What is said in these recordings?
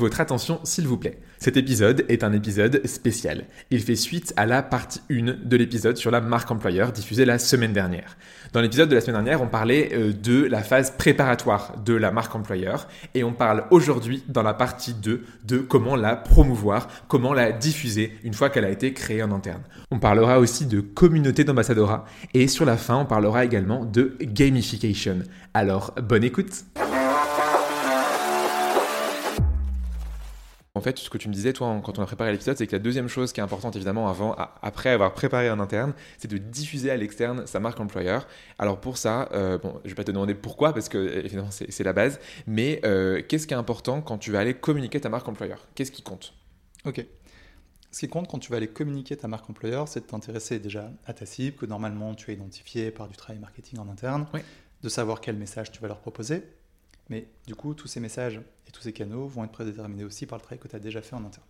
Votre attention s'il vous plaît. Cet épisode est un épisode spécial. Il fait suite à la partie 1 de l'épisode sur la marque employeur diffusée la semaine dernière. Dans l'épisode de la semaine dernière, on parlait euh, de la phase préparatoire de la marque employeur et on parle aujourd'hui dans la partie 2 de comment la promouvoir, comment la diffuser une fois qu'elle a été créée en interne. On parlera aussi de communauté d'ambassadorat et sur la fin, on parlera également de gamification. Alors, bonne écoute! En fait, ce que tu me disais, toi, quand on a préparé l'épisode, c'est que la deuxième chose qui est importante, évidemment, avant, après avoir préparé en interne, c'est de diffuser à l'externe sa marque employeur. Alors pour ça, euh, bon, je vais pas te demander pourquoi, parce que évidemment, c'est la base, mais euh, qu'est-ce qui est important quand tu vas aller communiquer ta marque employeur? Qu'est-ce qui compte? Ok. Ce qui compte quand tu vas aller communiquer ta marque employeur, c'est de t'intéresser déjà à ta cible, que normalement tu as identifié par du travail marketing en interne, de savoir quel message tu vas leur proposer, mais du coup, tous ces messages et tous ces canaux vont être prédéterminés aussi par le travail que tu as déjà fait en interne.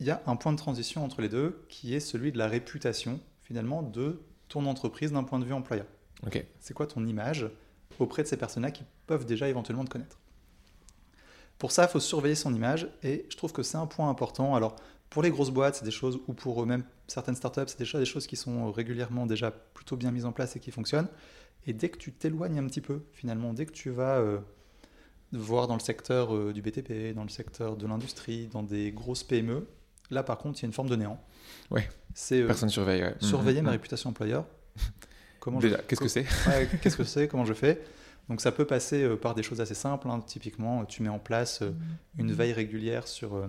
Il y a un point de transition entre les deux qui est celui de la réputation, finalement, de ton entreprise d'un point de vue employeur. Ok. C'est quoi ton image auprès de ces personnes-là qui peuvent déjà éventuellement te connaître? Pour ça, il faut surveiller son image et je trouve que c'est un point important. Alors, pour les grosses boîtes, c'est des choses, ou pour même certaines startups, c'est des choses qui sont régulièrement déjà plutôt bien mises en place et qui fonctionnent. Et dès que tu t'éloignes un petit peu, finalement, dès que tu vas euh, voir dans le secteur euh, du BTP, dans le secteur de l'industrie, dans des grosses PME, là par contre, il y a une forme de néant. Ouais. C'est euh, personne surveille. Surveiller mmh, ma mmh. réputation employeur. Comment Déjà, qu'est-ce que c'est Qu'est-ce que c'est Comment je fais? Donc ça peut passer par des choses assez simples. Hein. Typiquement, tu mets en place une veille régulière sur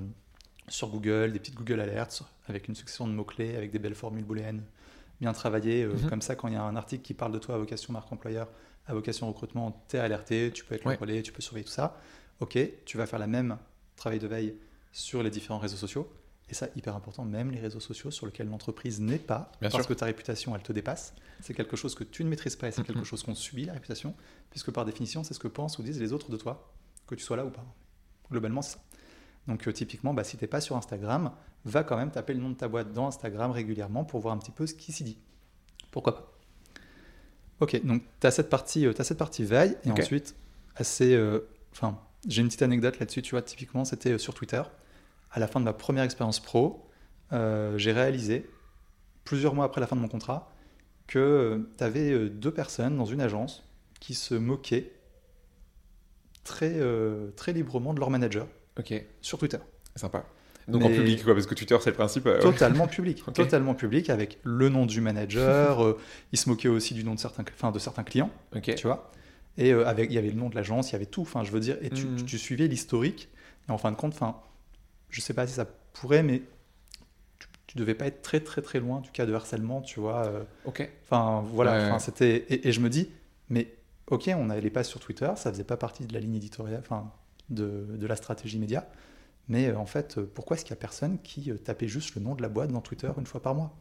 sur Google, des petites Google Alerts avec une succession de mots-clés, avec des belles formules booléennes bien travaillé. Euh, mhm. Comme ça, quand il y a un article qui parle de toi à vocation marque employeur, à vocation recrutement, tu es alerté, tu peux être ouais. relais, tu peux surveiller tout ça. Ok, tu vas faire la même travail de veille sur les différents réseaux sociaux. Et ça, hyper important, même les réseaux sociaux sur lesquels l'entreprise n'est pas, parce que ta réputation, elle te dépasse. C'est quelque chose que tu ne maîtrises pas et c'est quelque chose qu'on subit, la réputation, puisque par définition, c'est ce que pensent ou disent les autres de toi, que tu sois là ou pas. Globalement, c'est ça. Donc euh, typiquement, bah, si tu n'es pas sur Instagram, va quand même taper le nom de ta boîte dans Instagram régulièrement pour voir un petit peu ce qui s'y dit. Pourquoi pas? Ok, donc tu as cette partie, euh, as cette partie veille, et ensuite, assez... Euh, enfin, j'ai une petite anecdote là-dessus, tu vois, typiquement, c'était sur Twitter. À la fin de ma première expérience pro, j'ai réalisé, plusieurs mois après la fin de mon contrat, que tu avais deux personnes dans une agence qui se moquaient très, très librement de leur manager. Sur Twitter. Sympa. Donc en public, quoi, parce que Twitter, c'est le principe. Euh, totalement public. Totalement public, avec le nom du manager. euh, il se moquait aussi du nom de certains, enfin, de certains clients. Tu vois Et euh, avec, il y avait le nom de l'agence, il y avait tout. Enfin, je veux dire, et tu, hmm. tu, suivais l'historique. Et en fin de compte, enfin, je sais pas si ça pourrait, mais tu, tu, devais pas être très, très, très loin du cas de harcèlement, tu vois. Euh. ok. Enfin, voilà. C'était. Et, et, je me dis, mais ok, on n'allait pas sur Twitter, ça faisait pas partie de la ligne éditoriale. Enfin de, la stratégie média. Mais euh, en fait, euh, pourquoi est-ce qu'il n'y a personne qui euh, tapait juste le nom de la boîte dans Twitter une fois par mois?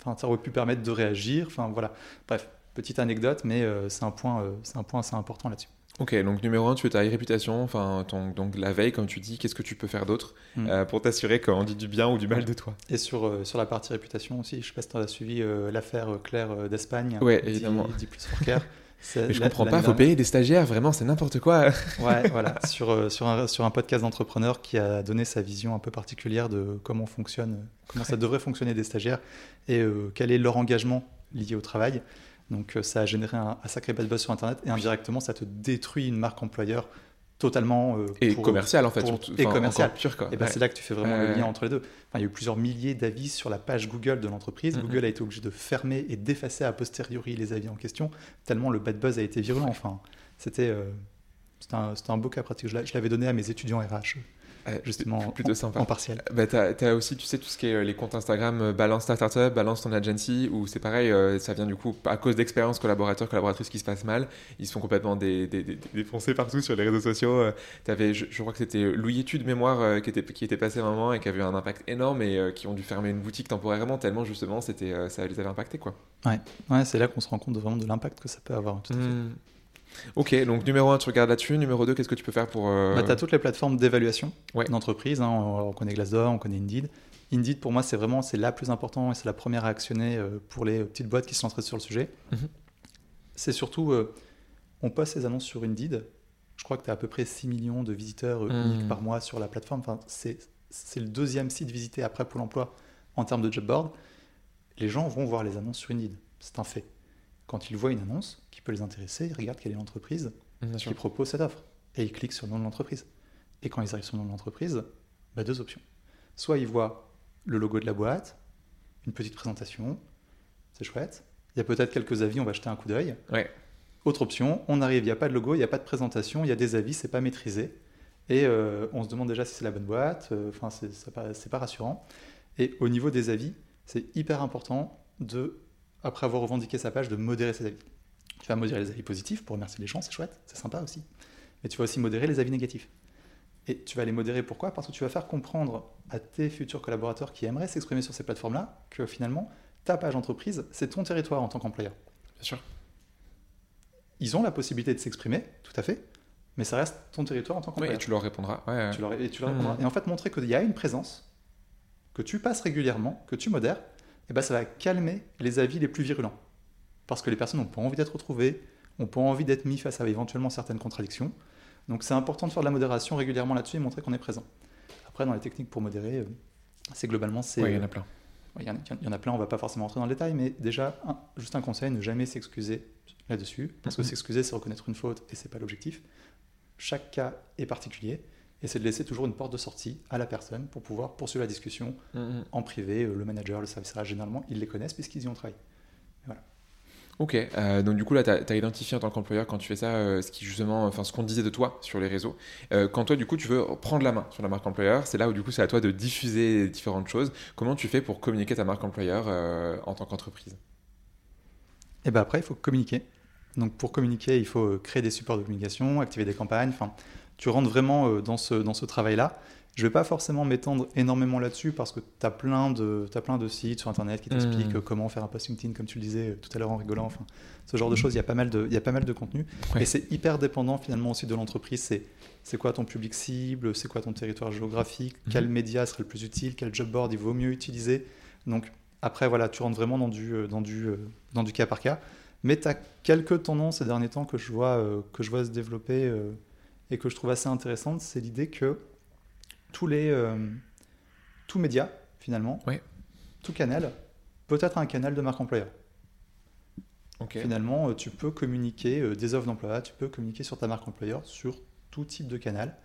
Enfin, ça aurait pu permettre de réagir. Enfin, voilà. Bref, petite anecdote, mais c'est un point, c'est un point assez important là-dessus. Ok, donc numéro un, tu veux ta réputation, enfin, donc la veille, comme tu dis, qu'est-ce que tu peux faire d'autre hmm. pour t'assurer qu'on dit du bien ou du mal de toi? Et sur, sur la partie réputation aussi, je ne sais pas si tu as suivi l'affaire Claire d'Espagne. Ouais, évidemment. Dit, plus Forker. Mais je comprends pas, il faut payer des stagiaires, vraiment, c'est n'importe quoi. ouais, voilà, sur, euh, sur, un, sur un podcast d'entrepreneur qui a donné sa vision un peu particulière de comment fonctionne, comment ça devrait fonctionner des stagiaires et euh, quel est leur engagement lié au travail. Donc euh, ça a généré un, sacré bad buzz sur Internet et indirectement ça te détruit une marque employeur totalement euh, Et pour- commercial en fait. pour- et commercial. pur quoi. Et ben Ouais. c'est là que tu fais vraiment Ouais, le lien entre les deux. Enfin, il y a eu plusieurs milliers d'avis sur la page Google de l'entreprise. Google a été obligé de fermer et d'effacer a posteriori les avis en question, tellement le bad buzz a été virulent. Enfin, c'était euh, c'était un, un beau cas pratique. Je l'a- je l'avais donné à mes étudiants RH, justement, plutôt en, sympa. en partiel. Bah, t'as, t'as aussi, tu sais, tout ce qui est euh, les comptes Instagram, euh, balance ta startup, balance ton agency, où c'est pareil, euh, ça vient du coup à cause d'expériences collaborateurs, collaboratrices qui se passent mal, ils se font complètement dé- dé- dé- défoncer partout sur les réseaux sociaux. T'avais, je, je crois que c'était Louis Études Mémoire qui, était, qui était passé à un moment et qui avait eu un impact énorme et qui ont dû fermer une boutique temporairement tellement justement ça les avait impactés quoi. Ouais, c'est là qu'on se rend compte vraiment de l'impact que ça peut avoir. tout à fait. Hmm. Ok, donc numéro 1, tu regardes là-dessus. Numéro 2, qu'est-ce que tu peux faire pour. euh, Bah, tu as toutes les plateformes d'évaluation Ouais. d'entreprise. hein. on, on connaît Glassdoor, on connaît Indeed. Indeed, pour moi, c'est vraiment c'est la plus importante et c'est la première à actionner euh, pour les petites boîtes qui se lanceraient sur le sujet. Mhm. C'est surtout, euh, on poste ces annonces sur Indeed. Je crois que tu as à peu près 6 millions de visiteurs euh, Mhm. uniques par mois sur la plateforme. Enfin, c'est c'est le deuxième site visité après Pôle emploi en termes de job board. Les gens vont voir les annonces sur Indeed. C'est un fait. Quand ils voient une annonce peut les intéresser, ils regardent quelle est l'entreprise, qui propose cette offre. Et ils cliquent sur le nom de l'entreprise. Et quand ils arrivent sur le nom de l'entreprise, bah, deux options. Soit ils voient le logo de la boîte, une petite présentation, c'est chouette. Il y a peut-être quelques avis, on va jeter un coup d'œil. Ouais. Autre option, on arrive, il n'y a pas de logo, il n'y a pas de présentation, il y a des avis, c'est pas maîtrisé. Et euh, on se demande déjà si c'est la bonne boîte, euh, enfin, c'est c'est pas, c'est pas rassurant. Et au niveau des avis, c'est hyper important de, après avoir revendiqué sa page, de modérer ses avis. Tu vas modérer les avis positifs pour remercier les gens, c'est chouette, c'est sympa aussi. Mais tu vas aussi modérer les avis négatifs. Et tu vas les modérer pourquoi? Parce que tu vas faire comprendre à tes futurs collaborateurs qui aimeraient s'exprimer sur ces plateformes-là que finalement, ta page entreprise, c'est ton territoire en tant qu'employeur. Bien sûr. Ils ont la possibilité de s'exprimer, tout à fait, mais ça reste ton territoire en tant qu'employeur. et tu leur répondras. Ouais, ouais. Tu leur, et tu leur Mhm. répondras. Et en fait, montrer qu'il y a une présence, que tu passes régulièrement, que tu modères, et ben ça va calmer les avis les plus virulents. Parce que les personnes n'ont pas envie d'être retrouvées, n'ont pas envie d'être mis face à éventuellement certaines contradictions. Donc c'est important de faire de la modération régulièrement là-dessus et montrer qu'on est présent. Après, dans les techniques pour modérer, euh, c'est globalement, c'est... Ouais, il y en a plein. Il y, en a, plein, on va pas forcément rentrer dans le détail, mais déjà, un- juste un conseil, ne jamais s'excuser là-dessus, parce que Mhm. s'excuser, c'est reconnaître une faute, et c'est pas l'objectif. Chaque cas est particulier, et c'est de laisser toujours une porte de sortie à la personne pour pouvoir poursuivre la discussion Mhm. en privé. Euh, Le manager, le service généralement, ils les connaissent puisqu'ils y ont travaillé. Ok, euh, donc du coup là, tu as, identifié en tant qu'employeur quand tu fais ça, euh, ce qui justement, enfin ce qu'on disait de toi sur les réseaux. Euh, quand toi, du coup, tu veux prendre la main sur la marque employeur, c'est là où du coup, c'est à toi de diffuser différentes choses. Comment tu fais pour communiquer ta marque employeur en tant qu'entreprise? Et ben après, il faut communiquer. Donc pour communiquer, il faut créer des supports de communication, activer des campagnes. Tu rentres vraiment euh, dans ce, dans ce travail-là. Je ne vais pas forcément m'étendre énormément là-dessus parce que tu as, plein de- t'as plein de sites sur Internet qui t'expliquent euh, comment faire un post LinkedIn, comme tu le disais euh, tout à l'heure en rigolant. Enfin, ce genre de choses, il y a pas mal de, il y a pas mal de contenu. Ouais. Et c'est hyper dépendant finalement aussi de l'entreprise. C'est, c'est quoi ton public cible, c'est quoi ton territoire géographique, Mhm. quel média serait le plus utile, quel job board il vaut mieux utiliser? Donc après, voilà, tu rentres vraiment dans du, euh, dans du, dans du cas par cas. Mais tu as quelques tendances ces derniers temps que je vois, que je vois se développer et que je trouve assez intéressantes. C'est l'idée que tous les euh, tout média, finalement, tout canal, peut être un canal de marque employeur. Finalement, euh, tu peux communiquer euh, des offres d'emploi, tu peux communiquer sur ta marque employeur sur tout type de canal.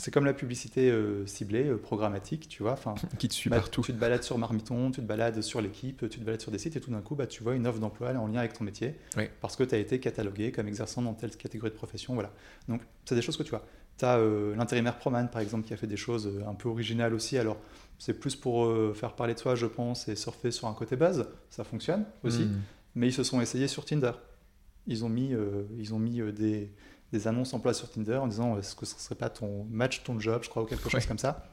C'est comme la publicité euh, ciblée, euh, programmatique, tu vois. Enfin, Qui te suit bah, partout. Tu te balades sur Marmiton, tu te balades sur l'équipe, tu te balades sur des sites et tout d'un coup, bah, tu vois une offre d'emploi en lien avec ton métier Oui. parce que tu as été catalogué comme exerçant dans telle catégorie de profession. Voilà. Donc, c'est des choses que tu vois. Tu as l'intérimaire Proman, par exemple, qui a fait des choses euh, un peu originales aussi. Alors, c'est plus pour euh, faire parler de soi, je pense, et surfer sur un côté base. Ça fonctionne aussi. Mhm. Mais ils se sont essayés sur Tinder. Ils ont mis, euh, ils ont mis euh, des, des annonces emploi sur Tinder en disant est-ce que ce serait pas ton match, ton job, je crois, ou quelque chose Ouais. comme ça.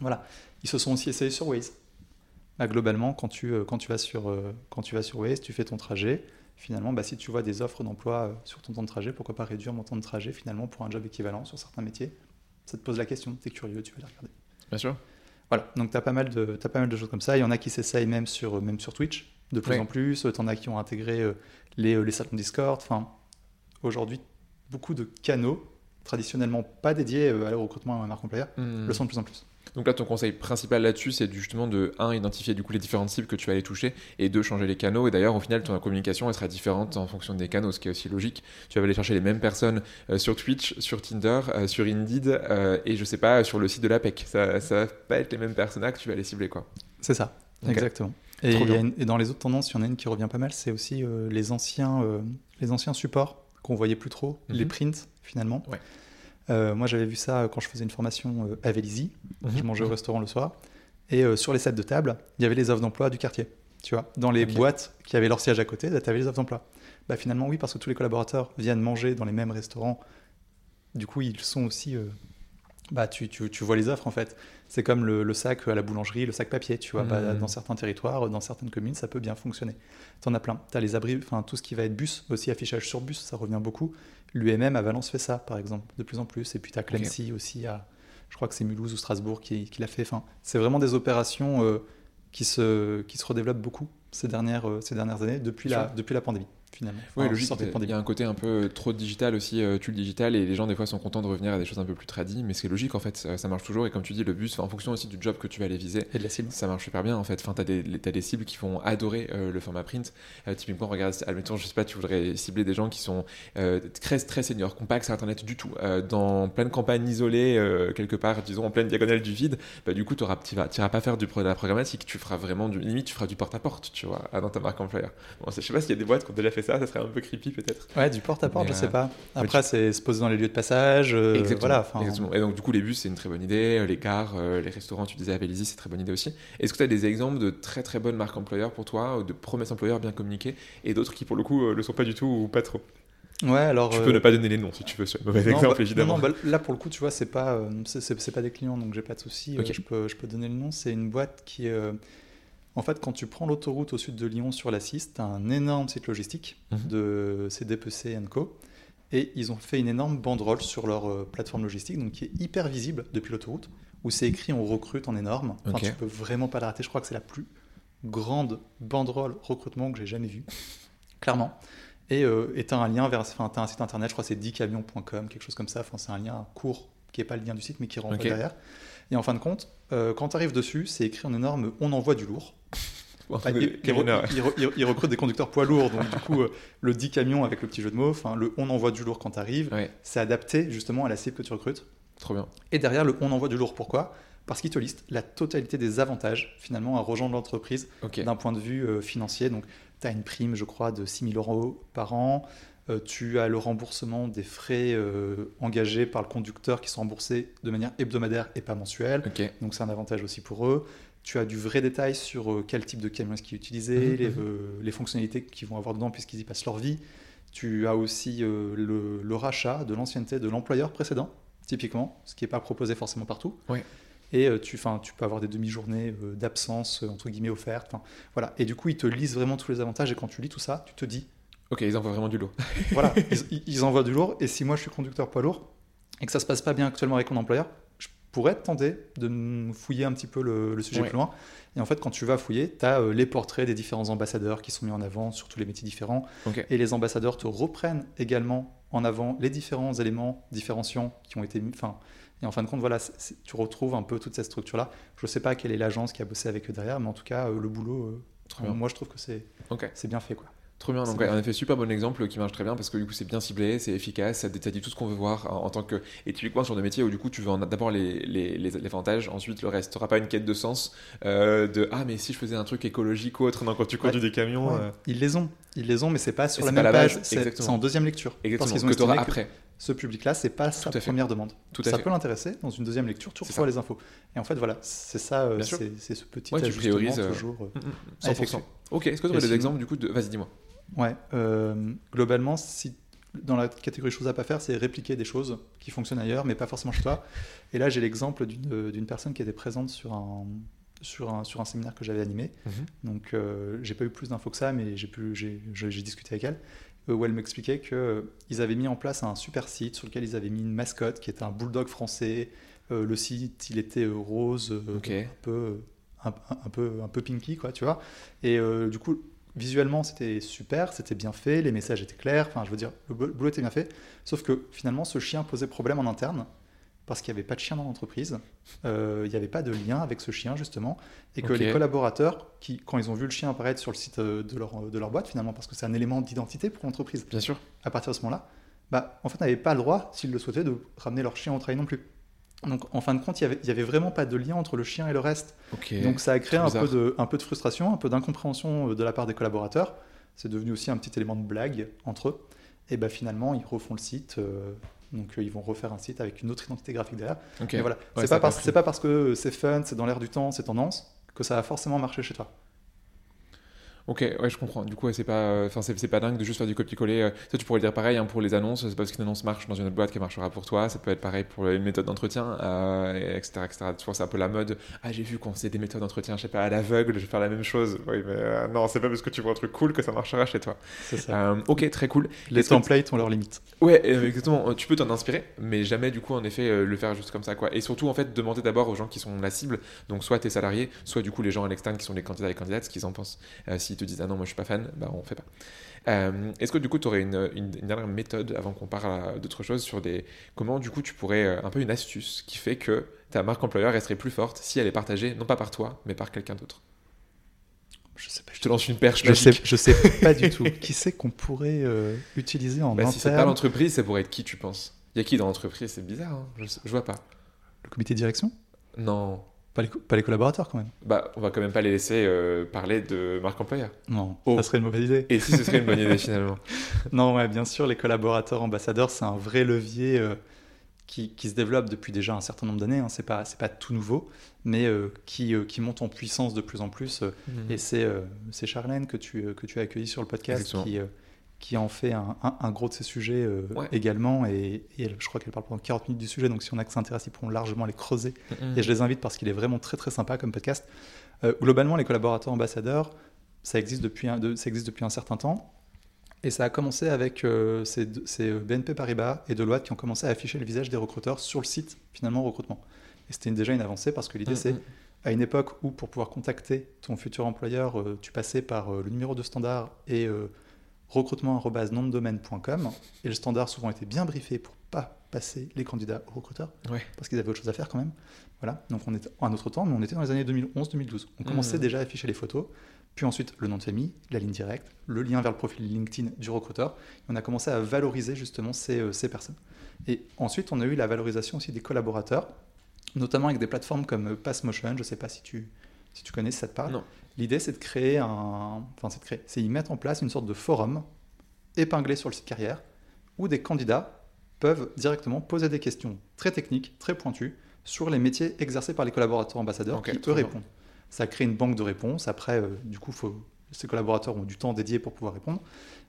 Voilà. Ils se sont aussi essayés sur Waze. Bah, globalement, quand tu, euh, quand, tu vas sur, euh, quand tu vas sur Waze, tu fais ton trajet. Finalement, bah, si tu vois des offres d'emploi euh, sur ton temps de trajet, pourquoi pas réduire mon temps de trajet finalement pour un job équivalent sur certains métiers? Ça te pose la question, tu es curieux, tu vas les regarder. Bien sûr. Voilà, donc tu as, pas mal de- t'as pas mal de choses comme ça. Il y en a qui s'essayent même sur, même sur Twitch, de plus en plus. Tu en as qui ont intégré euh, les, euh, les salons Discord. Enfin, aujourd'hui, beaucoup de canaux traditionnellement pas dédiés euh, au recrutement à un marque employeur Hmm. le sont de plus en plus. Donc là, ton conseil principal là-dessus, c'est justement de, un, identifier du coup les différentes cibles que tu vas aller toucher, et deux, changer les canaux. Et d'ailleurs, au final, ton communication, elle sera différente en fonction des canaux, ce qui est aussi logique. Tu vas aller chercher les mêmes personnes euh, sur Twitch, sur Tinder, euh, sur Indeed, euh, et je sais pas, sur le site de l'APEC. Ça, ça va pas être les mêmes personas que tu vas aller cibler, quoi. C'est ça, exactement. Et, une- et dans les autres tendances, il y en a une qui revient pas mal, c'est aussi les, anciens, les anciens supports qu'on voyait plus trop, Mhm. les prints finalement. Ouais. Euh, moi j'avais vu ça quand je faisais une formation euh, à Vélizy, Mhm. je mangeais au restaurant le soir, et euh, sur les sets de table, il y avait les offres d'emploi du quartier. Tu vois, dans les boîtes qui avaient leur siège à côté, tu avais les offres d'emploi. Bah, finalement, oui, parce que tous les collaborateurs viennent manger dans les mêmes restaurants. Du coup, ils sont aussi. euh, bah, tu, tu, tu vois les offres en fait. C'est comme le, le sac à la boulangerie, le sac papier. Tu vois. Bah, dans certains territoires, dans certaines communes, ça peut bien fonctionner. Tu en as plein. Tu as les abris, enfin tout ce qui va être bus, aussi affichage sur bus, ça revient beaucoup. L'UMM à Valence fait ça, par exemple, de plus en plus. Et puis tu as Clancy aussi à. Je crois que c'est Mulhouse ou Strasbourg qui, qui l'a fait. Enfin, c'est vraiment des opérations euh, qui, se, qui se redéveloppent beaucoup ces dernières, euh, ces dernières années, depuis la, depuis la pandémie, finalement. Oui, Enfin, logique. Il y a un côté un peu trop digital aussi, euh, tu le digital, et les gens des fois sont contents de revenir à des choses un peu plus tradies, mais c'est logique en fait, ça, ça marche toujours. Et comme tu dis, le bus, en fonction aussi du job que tu vas aller viser, Et de la cible. ça marche super bien en fait. Enfin, t'as des, t'as des cibles qui vont adorer euh, le format print. Euh, typiquement, regarde, admettons, je sais pas, tu voudrais cibler des gens qui sont euh, très, très seniors, qui n'ont pas accès à internet du tout, dans pleine campagne isolée, quelque part, disons en pleine diagonale du vide. Bah, du coup, tu n'iras pas faire du, de la programmatique, tu feras vraiment du limite, tu feras du porte-à-porte, tu vois, dans ta marque employeur. Bon, je sais pas s'il y a des boîtes qui ont déjà fait ça, ça serait un peu creepy peut-être. Ouais, du porte-à-porte, je sais euh, pas. Après, c'est se poser dans les lieux de passage. euh, Exactement. voilà, Exactement. Et donc, du coup, les bus, c'est une très bonne idée. Euh, Les gares, euh, les restaurants, tu disais à Vélizy, c'est très bonne idée aussi. Est-ce que tu as des exemples de très très bonnes marques employeurs pour toi, ou de promesses employeurs bien communiquées, et d'autres qui, pour le coup, euh, le sont pas du tout ou pas trop? Ouais, alors. Tu euh, peux ne pas donner les noms si tu veux, c'est un mauvais non, exemple, bah, évidemment. non, bah, là, pour le coup, tu vois, c'est pas, euh, c'est- pas des clients, donc j'ai pas de souci. Ok. Euh, je, peux, je peux donner le nom. C'est une boîte qui. En fait, quand tu prends l'autoroute au sud de Lyon sur la 6, tu as un énorme site logistique Mhm. de CDPC Co. Et ils ont fait une énorme banderole sur leur euh, plateforme logistique, donc qui est hyper visible depuis l'autoroute, où c'est écrit on recrute en énorme. Enfin, Ok. tu peux vraiment pas la rater. Je crois que c'est la plus grande banderole recrutement que j'ai jamais vue, clairement. Et euh, tu as un lien vers, enfin, t'as un site internet, je crois que c'est 10camions.com, quelque chose comme ça. Enfin, c'est un lien court qui n'est pas le lien du site, mais qui rentre derrière. Et en fin de compte, euh, quand tu arrives dessus, c'est écrit en énorme on envoie du lourd. Enfin, il, il- camionneur, il- il- il recrute des conducteurs poids lourds, donc du coup, euh, le 10 camions avec le petit jeu de mots, enfin, le on envoie du lourd quand tu arrives, Ouais, c'est adapté justement à la cible que tu recrutes. trop bien. Et derrière, le on envoie du lourd, pourquoi? Parce qu'il te liste la totalité des avantages finalement à rejoindre l'entreprise d'un point de vue euh, financier. Donc, tu as une prime, je crois, de 6 000 euros par an. Euh, tu as le remboursement des frais euh, engagés par le conducteur qui sont remboursés de manière hebdomadaire et pas mensuelle. Donc, c'est un avantage aussi pour eux. Tu as du vrai détail sur euh, quel type de camion est-ce utilisaient, Mhm, les, mhm. euh, les fonctionnalités qu'ils vont avoir dedans puisqu'ils y passent leur vie. Tu as aussi le, le rachat de l'ancienneté de l'employeur précédent, typiquement, ce qui n'est pas proposé forcément partout. Et tu, tu peux avoir des demi-journées d'absence, entre guillemets, offertes. Voilà. Et du coup, ils te lisent vraiment tous les avantages. Et quand tu lis tout ça, tu te dis, Ok, ils envoient vraiment du lourd. voilà, ils, envoient du lourd. Et si moi, je suis conducteur poids lourd et que ça se passe pas bien actuellement avec mon employeur, je pourrais tenté de fouiller un petit peu le, le sujet Ouais. plus loin. Et en fait, quand tu vas fouiller, tu as les portraits des différents ambassadeurs qui sont mis en avant sur tous les métiers différents. Et les ambassadeurs te reprennent également en avant les différents éléments différenciants qui ont été mis. Enfin, et en fin de compte, voilà, tu retrouves un peu toute cette structure-là. Je ne sais pas quelle est l'agence qui a bossé avec eux derrière, mais en tout cas, euh, le boulot, euh, moi, je trouve que c'est bien fait. Quoi. Trop bien, donc ouais, en effet, super bon exemple qui marche très bien parce que du coup c'est bien ciblé, c'est efficace, ça détaille tout ce qu'on veut voir en, en tant que. Et typiquement sur des métiers où du coup tu veux d'abord les, les, les, les avantages, ensuite le reste. Tu n'auras pas une quête de sens euh, de Ah, mais si je faisais un truc écologique ou autre, non, quand tu conduis des camions. Ouais, euh, Ils les ont, ils les ont, mais c'est pas sur la même la page. base, C'est en deuxième lecture. Exactement, Parce qu'ils ont que après. ce public-là, c'est pas sa première demande. Tout à ça fait. peut l'intéresser. Dans une deuxième lecture, tu reçois les infos. Et en fait, voilà, c'est ça, euh, c'est ce petit ajustement toujours. euh, Mm, mm, 100%. effectuer. Ok, est-ce que tu aurais des exemples du coup de. Vas-y, dis-moi. Ouais, euh, globalement, si dans la catégorie choses à pas faire, c'est répliquer des choses qui fonctionnent ailleurs, mais pas forcément chez toi. Et là, j'ai l'exemple d'une d'une personne qui était présente sur un, sur un, sur un séminaire que j'avais animé. Donc, euh, j'ai pas eu plus d'infos que ça, mais j'ai discuté avec elle, euh, où elle m'expliquait qu'ils avaient mis en place un super site sur lequel ils avaient mis une mascotte qui était un bulldog français. Euh, le site, il était euh, rose, euh, un peu, un, peu, un peu pinky, quoi, tu vois. Et euh, du coup, visuellement, c'était super, c'était bien fait, les messages étaient clairs, enfin, je veux dire, le boulot était bien fait. Sauf que finalement, ce chien posait problème en interne parce qu'il n'y avait pas de chien dans l'entreprise, euh, il n'y avait pas de lien avec ce chien justement, et que les collaborateurs, qui, quand ils ont vu le chien apparaître sur le site euh, de leur, de leur boîte finalement, parce que c'est un élément d'identité pour l'entreprise, Bien sûr. à partir de ce moment-là, bah, en fait, n'avaient pas le droit, s'ils le souhaitaient, de ramener leur chien au travail non plus. Donc, en fin de compte, il n'y avait, vraiment pas de lien entre le chien et le reste. Donc, ça a créé un peu, de, un peu de frustration, un peu d'incompréhension euh, de la part des collaborateurs. C'est devenu aussi un petit élément de blague entre eux. Et bah, finalement, ils refont le site. euh, donc, euh, ils vont refaire un site avec une autre identité graphique derrière. Ok. Mais voilà, Ouais, c'est pas, pas parce que c'est fun, c'est dans l'air du temps, c'est tendance, que ça va forcément marcher chez toi. Ok, ouais, je comprends. Du coup, ouais, c'est pas, euh, enfin, c'est c'est pas dingue de juste faire du copier-coller. euh. Ça, tu pourrais le dire pareil hein, pour les annonces. C'est pas parce qu'une annonce marche dans une autre boîte qu'elle marchera pour toi. Ça peut être pareil pour une méthode d'entretien, euh, et etc., etc. Tu vois, c'est un peu la mode. Ah, j'ai vu qu'on faisait des méthodes d'entretien, je sais pas, à l'aveugle, je vais faire la même chose. Oui, mais euh, non, c'est pas parce que tu vois un truc cool que ça marchera chez toi. C'est ça. Euh, ok, très cool. Les que- templates ont leurs limites. Ouais, euh, exactement. Tu peux t'en inspirer, mais jamais du coup, en effet, euh, le faire juste comme ça, quoi. Et surtout, en fait, demander d'abord aux gens qui sont la cible, donc soit tes salariés, soit du coup les gens à l'externe qui sont les candidats et candidates, ce qu'ils en pensent. Euh, S'ils te disent ah non, moi je suis pas fan, bah on fait pas. Euh, Est-ce que du coup, tu aurais une, une- une dernière méthode avant qu'on parle d'autres choses sur des comment du coup tu pourrais euh, un peu une astuce qui fait que ta marque employeur resterait plus forte si elle est partagée non pas par toi, mais par quelqu'un d'autre? Je sais pas. Je te lance une perche. Je sais, je sais pas du tout. Qui c'est qu'on pourrait euh, utiliser en Bah, si c'est pas interne? l'entreprise, ça pourrait être qui tu penses? Il y a qui dans l'entreprise? C'est bizarre, hein je, je vois pas. Le comité de direction? Non, pas les, co- pas les collaborateurs quand même. Bah, on va quand même pas les laisser euh, parler de marque employeur. Non, Oh. ça serait une mauvaise idée. Et si ce serait une bonne idée finalement Non, ouais, bien sûr, les collaborateurs ambassadeurs, c'est un vrai levier euh, qui, qui se développe depuis déjà un certain nombre d'années. Hein. C'est pas, c'est pas tout nouveau, mais euh, qui, euh, qui monte en puissance de plus en plus. euh, Et c'est euh, c'est Charlène que tu, euh, que tu as accueilli sur le podcast Exactement. qui, euh, qui en fait un, un- un gros de ces sujets euh, Ouais. également. Et, et elle- je crois qu'elle parle pendant 40 minutes du sujet, donc si on a que ça intéresse, ils pourront largement les creuser. Et je les invite parce qu'il est vraiment très très sympa comme podcast. Euh, globalement, les collaborateurs ambassadeurs, ça existe depuis un, de- ça existe depuis un certain temps. Et ça a commencé avec euh, ces euh, BNP Paribas et Deloitte qui ont commencé à afficher le visage des recruteurs sur le site finalement recrutement. Et c'était déjà une avancée parce que l'idée c'est à une époque où pour pouvoir contacter ton futur employeur, tu passais par le numéro de standard et recrutement.nomdedomaine.com et le standard souvent était bien briefé pour pas passer les candidats aux recruteurs Ouais. parce qu'ils avaient autre chose à faire quand même. Voilà, donc on était à un autre temps, mais on était dans les années 2011-2012. On commençait Mhm. déjà à afficher les photos, puis ensuite le nom de famille, la ligne directe, le lien vers le profil LinkedIn du recruteur. Et on a commencé à valoriser justement ces, euh, ces personnes. Et ensuite, on a eu la valorisation aussi des collaborateurs, notamment avec des plateformes comme euh, Passmotion. Je ne sais pas si tu, si tu connais, si ça te parle. Non. L'idée, c'est de créer un. Enfin, c'est de créer. C'est y mettre en place une sorte de forum épinglé sur le site carrière où des candidats peuvent directement poser des questions très techniques, très pointues sur les métiers exercés par les collaborateurs ambassadeurs qui, eux, répondent. Ça crée une banque de réponses. Après, euh, du coup, faut, ces collaborateurs ont du temps dédié pour pouvoir répondre.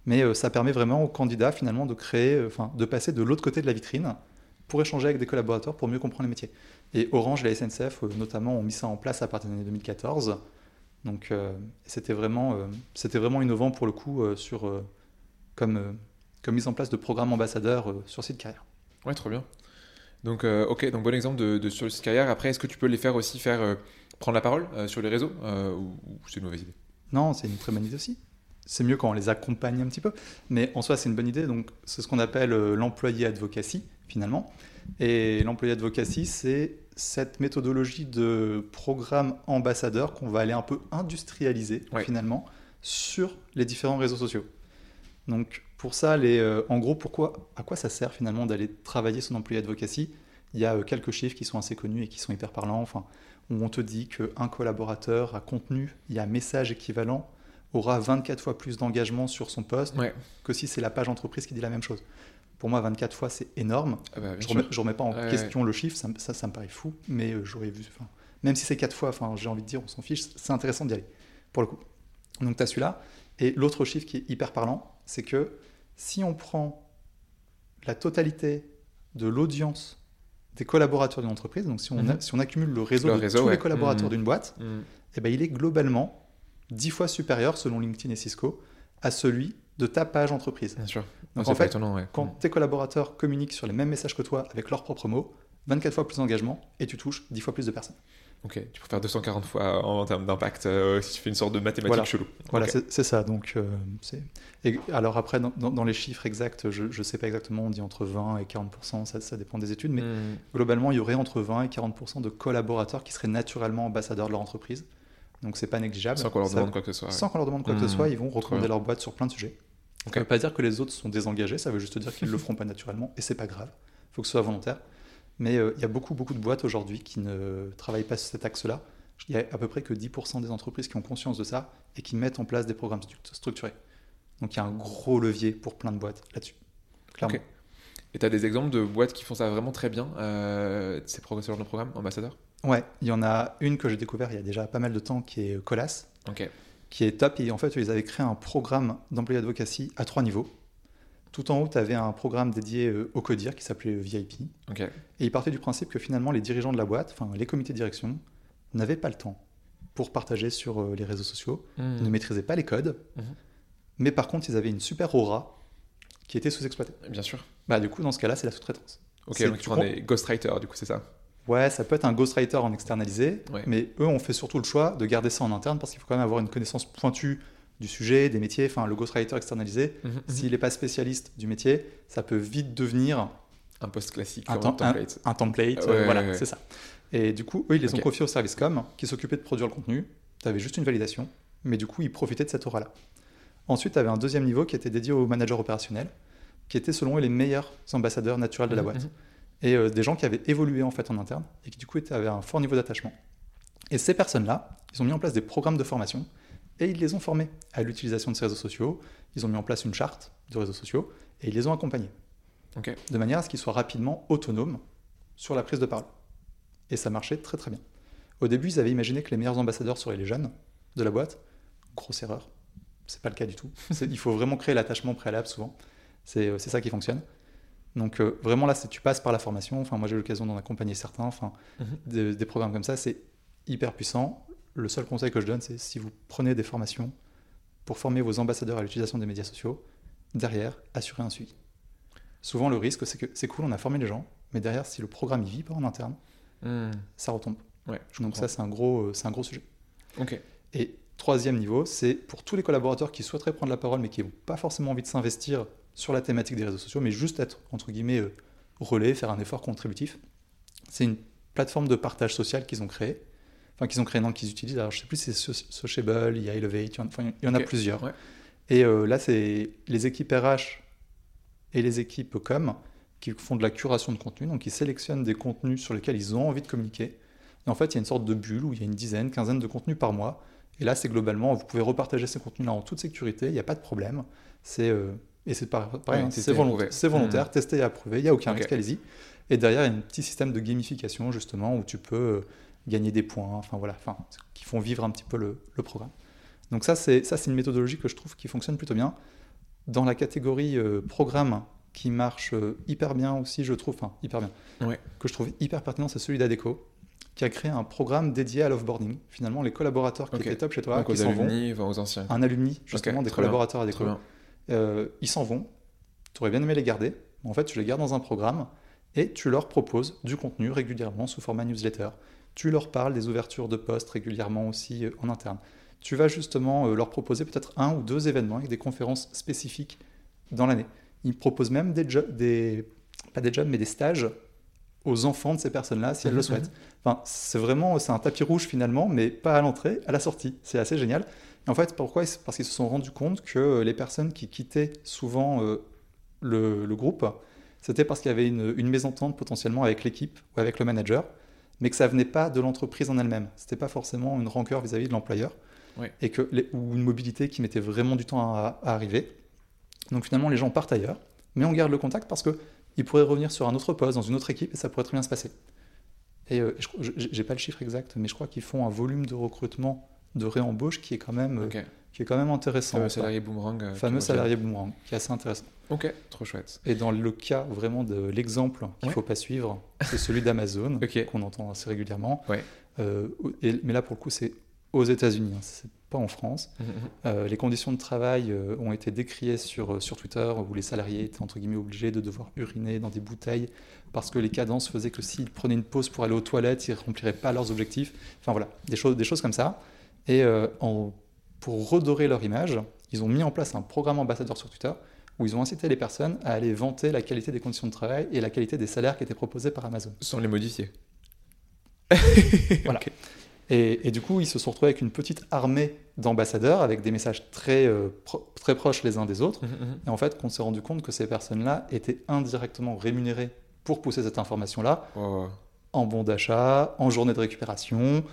Mais euh, ça permet vraiment aux candidats, finalement, de créer, euh, enfin, de passer de l'autre côté de la vitrine pour échanger avec des collaborateurs pour mieux comprendre les métiers. Et Orange et la SNCF, notamment, ont mis ça en place à partir de l'année 2014. Donc, euh, c'était vraiment, euh, c'était vraiment innovant pour le coup euh, sur, comme, comme mise en place de programmes ambassadeurs euh, sur site carrière. Ouais, trop bien. Donc, ok, donc bon exemple de, de sur le site carrière. Après, est-ce que tu peux les faire aussi faire prendre la parole sur les réseaux ou, ou c'est une mauvaise idée? Non, c'est une très bonne idée aussi. C'est mieux quand on les accompagne un petit peu. Mais en soi, c'est une bonne idée. Donc, c'est ce qu'on appelle l'employé advocacy, finalement. Et l'employé advocacy, c'est cette méthodologie de programme ambassadeur qu'on va aller un peu industrialiser, Ouais. finalement, sur les différents réseaux sociaux. Donc, pour ça, les, euh, en gros, pourquoi, à quoi ça sert finalement d'aller travailler son employé advocacy? Il y a euh, quelques chiffres qui sont assez connus et qui sont hyper parlants. Enfin, où on te dit qu'un collaborateur à contenu, il y a message équivalent, aura 24 fois plus d'engagement sur son poste Ouais, que si c'est la page entreprise qui dit la même chose. Pour moi, 24 fois, c'est énorme. Ah bah, Je sûr. remets, pas en Ouais, question le chiffre, ça, ça, ça me paraît fou, mais euh, j'aurais vu. Même si c'est 4 fois, j'ai envie de dire, on s'en fiche, c'est intéressant d'y aller, pour le coup. Donc, tu as celui-là. Et l'autre chiffre qui est hyper parlant, c'est que si on prend la totalité de l'audience des collaborateurs d'une entreprise, donc si on, a- Mhm. si on accumule le réseau Le de réseau, tous ouais. les collaborateurs Mhm. d'une boîte, Hmm. eh ben, il est globalement 10 fois supérieur, selon LinkedIn et Cisco, à celui de ta page entreprise. Bien sûr. Donc en fait, étonnant, ouais. quand tes collaborateurs communiquent sur les mêmes messages que toi avec leurs propres mots, 24 fois plus d'engagement et tu touches 10 fois plus de personnes. Ok, tu peux faire 240 fois en, termes d'impact euh, si tu fais une sorte de mathématique chelou. Voilà, c'est ça. Donc, euh, et alors après, dans, les chiffres exacts, je ne sais pas exactement, on dit entre 20 et 40%, ça, ça dépend des études, mais hmm. globalement, il y aurait entre 20 et 40% de collaborateurs qui seraient naturellement ambassadeurs de leur entreprise. Donc c'est pas négligeable. Sans qu'on leur demande quoi que ce soit. Sans qu'on leur demande quoi que ce hmm. soit, ils vont recommander leur boîte sur plein de sujets. Ça ne veut pas dire que les autres sont désengagés, ça veut juste dire qu'ils ne le feront pas naturellement, et c'est pas grave. Il faut que ce soit volontaire. Mais euh, il y a beaucoup, beaucoup de boîtes aujourd'hui qui ne travaillent pas sur cet axe-là. Il y a à peu près que 10% des entreprises qui ont conscience de ça et qui mettent en place des programmes structurés. Donc il y a un gros levier pour plein de boîtes là-dessus. Clairement. Et tu as des exemples de boîtes qui font ça vraiment très bien, euh, ces ce genre de programme, ambassadeur Ouais, il y en a une que j'ai découvert il y a déjà pas mal de temps qui est Colas, qui est top. Et en fait, ils avaient créé un programme d'employé advocacy à trois niveaux. Tout en haut, tu avais un programme dédié euh, au CODIR qui s'appelait VIP. Et il partait du principe que finalement, les dirigeants de la boîte, enfin les comités de direction, n'avaient pas le temps pour partager sur euh, les réseaux sociaux, mmh. ne maîtrisaient pas les codes, mmh. mais par contre, ils avaient une super aura qui était sous-exploitée. Bien sûr. Bah, du coup, dans ce cas-là, c'est la sous-traitance. Ok, donc tu prends des ghostwriters, du coup, c'est ça? Ouais, ça peut être un ghostwriter en externalisé, mais eux ont fait surtout le choix de garder ça en interne parce qu'il faut quand même avoir une connaissance pointue du sujet, des métiers. Enfin, le ghostwriter externalisé, mhm, mhm. s'il n'est pas spécialiste du métier, ça peut vite devenir un poste classique, un, template. Un, template, euh, voilà, c'est ça. Et du coup, eux, ils les ont confiés au service com qui s'occupait de produire le contenu. Tu avais juste une validation, mais du coup, ils profitaient de cette aura-là. Ensuite, tu avais un deuxième niveau qui était dédié aux managers opérationnels, qui étaient selon eux les meilleurs ambassadeurs naturels de la mhm, boîte. Et euh, des gens qui avaient évolué en fait en interne et qui du coup avaient un fort niveau d'attachement. Et ces personnes-là, ils ont mis en place des programmes de formation et ils les ont formés à l'utilisation de ces réseaux sociaux. Ils ont mis en place une charte de réseaux sociaux et ils les ont accompagnés. De manière à ce qu'ils soient rapidement autonomes sur la prise de parole. Et ça marchait très très bien. Au début, ils avaient imaginé que les meilleurs ambassadeurs seraient les jeunes de la boîte. Grosse erreur. C'est pas le cas du tout. il faut vraiment créer l'attachement préalable souvent. C'est ça qui fonctionne. Donc euh, vraiment là, tu passes par la formation. Enfin, moi j'ai eu l'occasion d'en accompagner certains. Enfin, mhm. des programmes comme ça, c'est hyper puissant le seul conseil que je donne, c'est si vous prenez des formations pour former vos ambassadeurs à l'utilisation des médias sociaux, derrière, assurez un suivi. Souvent, le risque, c'est que c'est cool, on a formé les gens, mais derrière, si le programme y vit pas en interne, hmm. ça retombe. Ouais, Donc ça, c'est un, gros, euh, c'est un gros sujet. Ok. Et troisième niveau, c'est pour tous les collaborateurs qui souhaiteraient prendre la parole, mais qui n'ont pas forcément envie de s'investir sur la thématique des réseaux sociaux, mais juste être, entre guillemets, euh, relais, faire un effort contributif. C'est une plateforme de partage social qu'ils ont créée enfin qu'ils ont créé, non, qu'ils utilisent. Alors je sais plus si c'est Sociable, il y a Elevate, enfin, il y en a plusieurs. Et euh, là, c'est les équipes RH et les équipes com qui font de la curation de contenu, donc ils sélectionnent des contenus sur lesquels ils ont envie de communiquer. Et en fait, il y a une sorte de bulle où il y a une dizaine, quinzaine de contenus par mois. Et là, c'est globalement, vous pouvez repartager ces contenus-là en toute sécurité, il n'y a pas de problème. C'est euh, et c'est pareil, hein, c'est volontaire, mmh. testé et approuvé, il n'y a aucun risque, allez-y. Et derrière, il y a un petit système de gamification justement où tu peux euh, gagner des points, enfin voilà, enfin, qui font vivre un petit peu le, programme. Donc ça, c'est une méthodologie que je trouve qui fonctionne plutôt bien. Dans la catégorie euh, programme qui marche euh, hyper bien aussi, je trouve, enfin hyper bien, que je trouve hyper pertinent, c'est celui d'Adeco, qui a créé un programme dédié à l'offboarding. Finalement, les collaborateurs qui étaient top chez toi, qui s'en vont, aux anciens. un alumni justement des collaborateurs Adeco, euh, ils s'en vont. Tu aurais bien aimé les garder. En fait, tu les gardes dans un programme et tu leur proposes du contenu régulièrement sous format newsletter. Tu leur parles des ouvertures de postes régulièrement aussi euh, en interne. Tu vas justement euh, leur proposer peut-être un ou deux événements avec des conférences spécifiques dans l'année. Ils proposent même des, des pas des jobs, mais des stages aux enfants de ces personnes-là si elles le souhaitent. Enfin, c'est vraiment c'est un tapis rouge finalement, mais pas à l'entrée, à la sortie. C'est assez génial. En fait, pourquoi Parce qu'ils se sont rendus compte que euh, les personnes qui quittaient souvent le, groupe, c'était parce qu'il y avait une, une mésentente potentiellement avec l'équipe ou avec le manager mais que ça venait pas de l'entreprise en elle-même. C'était pas forcément une rancœur vis-à-vis de l'employeur, et que ou une mobilité qui mettait vraiment du temps à, arriver. Donc finalement, les gens partent ailleurs, mais on garde le contact parce que ils pourraient revenir sur un autre poste dans une autre équipe et ça pourrait très bien se passer. Et euh, je j'ai pas le chiffre exact, mais je crois qu'ils font un volume de recrutement de réembauche qui est quand même qui est quand même intéressant. Fameux salarié boomerang. Euh, fameux salarié boomerang, qui est assez intéressant. Ok, trop chouette. Et dans le cas vraiment de l'exemple qu'il ne faut pas suivre, c'est celui d'Amazon, qu'on entend assez régulièrement. Ouais. Euh, mais là, pour le coup, c'est aux États-Unis, hein, c'est pas en France. Mmh, mmh, mmh. Euh, les conditions de travail ont été décriées sur, sur Twitter, où les salariés étaient entre guillemets obligés de devoir uriner dans des bouteilles parce que les cadences faisaient que s'ils prenaient une pause pour aller aux toilettes, ils ne rempliraient pas leurs objectifs. Enfin voilà, des choses, des choses comme ça. Et euh, pour redorer leur image, ils ont mis en place un programme ambassadeur sur Twitter où ils ont incité les personnes à aller vanter la qualité des conditions de travail et la qualité des salaires qui étaient proposés par Amazon. Sans les modifier. voilà. Et, du coup, ils se sont retrouvés avec une petite armée d'ambassadeurs avec des messages très, euh, très proches les uns des autres. Mmh, mmh, mmh. Et en fait, qu'on s'est rendu compte que ces personnes-là étaient indirectement rémunérées pour pousser cette information-là en bon d'achat, en journée de récupération.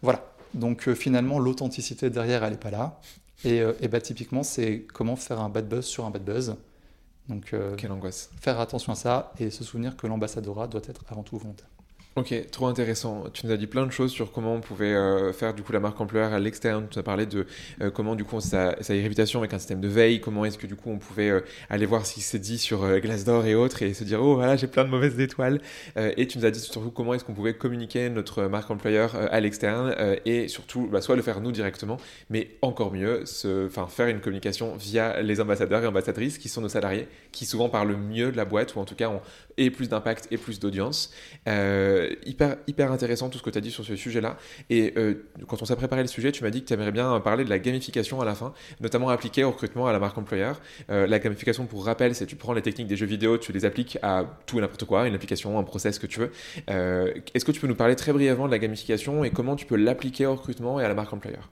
Voilà. Donc euh, finalement, l'authenticité derrière, elle n'est pas là. Et, euh, et bah, typiquement, c'est comment faire un bad buzz sur un bad buzz. Donc, Quelle angoisse. Faire attention à ça et se souvenir que l'ambassadorat doit être avant tout volontaire. Ok, trop intéressant. Tu nous as dit plein de choses sur comment on pouvait euh, faire du coup la marque employeur à l'externe. Tu as parlé de euh, comment du coup ça, ça a une réputation avec un système de veille. Comment est-ce que du coup on pouvait euh, aller voir ce qui s'est dit sur Glassdoor et autres et se dire oh voilà j'ai plein de mauvaises étoiles. et tu nous as dit surtout comment est-ce qu'on pouvait communiquer notre marque employeur à l'externe et surtout bah, soit le faire nous directement, mais encore mieux, se, faire une communication via les ambassadeurs et ambassadrices qui sont nos salariés, qui souvent parlent mieux de la boîte ou en tout cas ont et plus d'impact et plus d'audience. Hyper, hyper intéressant tout ce que tu as dit sur ce sujet-là. Et euh, quand on s'est préparé le sujet, tu m'as dit que tu aimerais bien parler de la gamification à la fin, notamment appliquée au recrutement à la marque employeur. Euh, la gamification, pour rappel, c'est tu prends les techniques des jeux vidéo, tu les appliques à tout et n'importe quoi, une application, un process que tu veux. Est-ce que tu peux nous parler très brièvement de la gamification et comment tu peux l'appliquer au recrutement et à la marque employeur?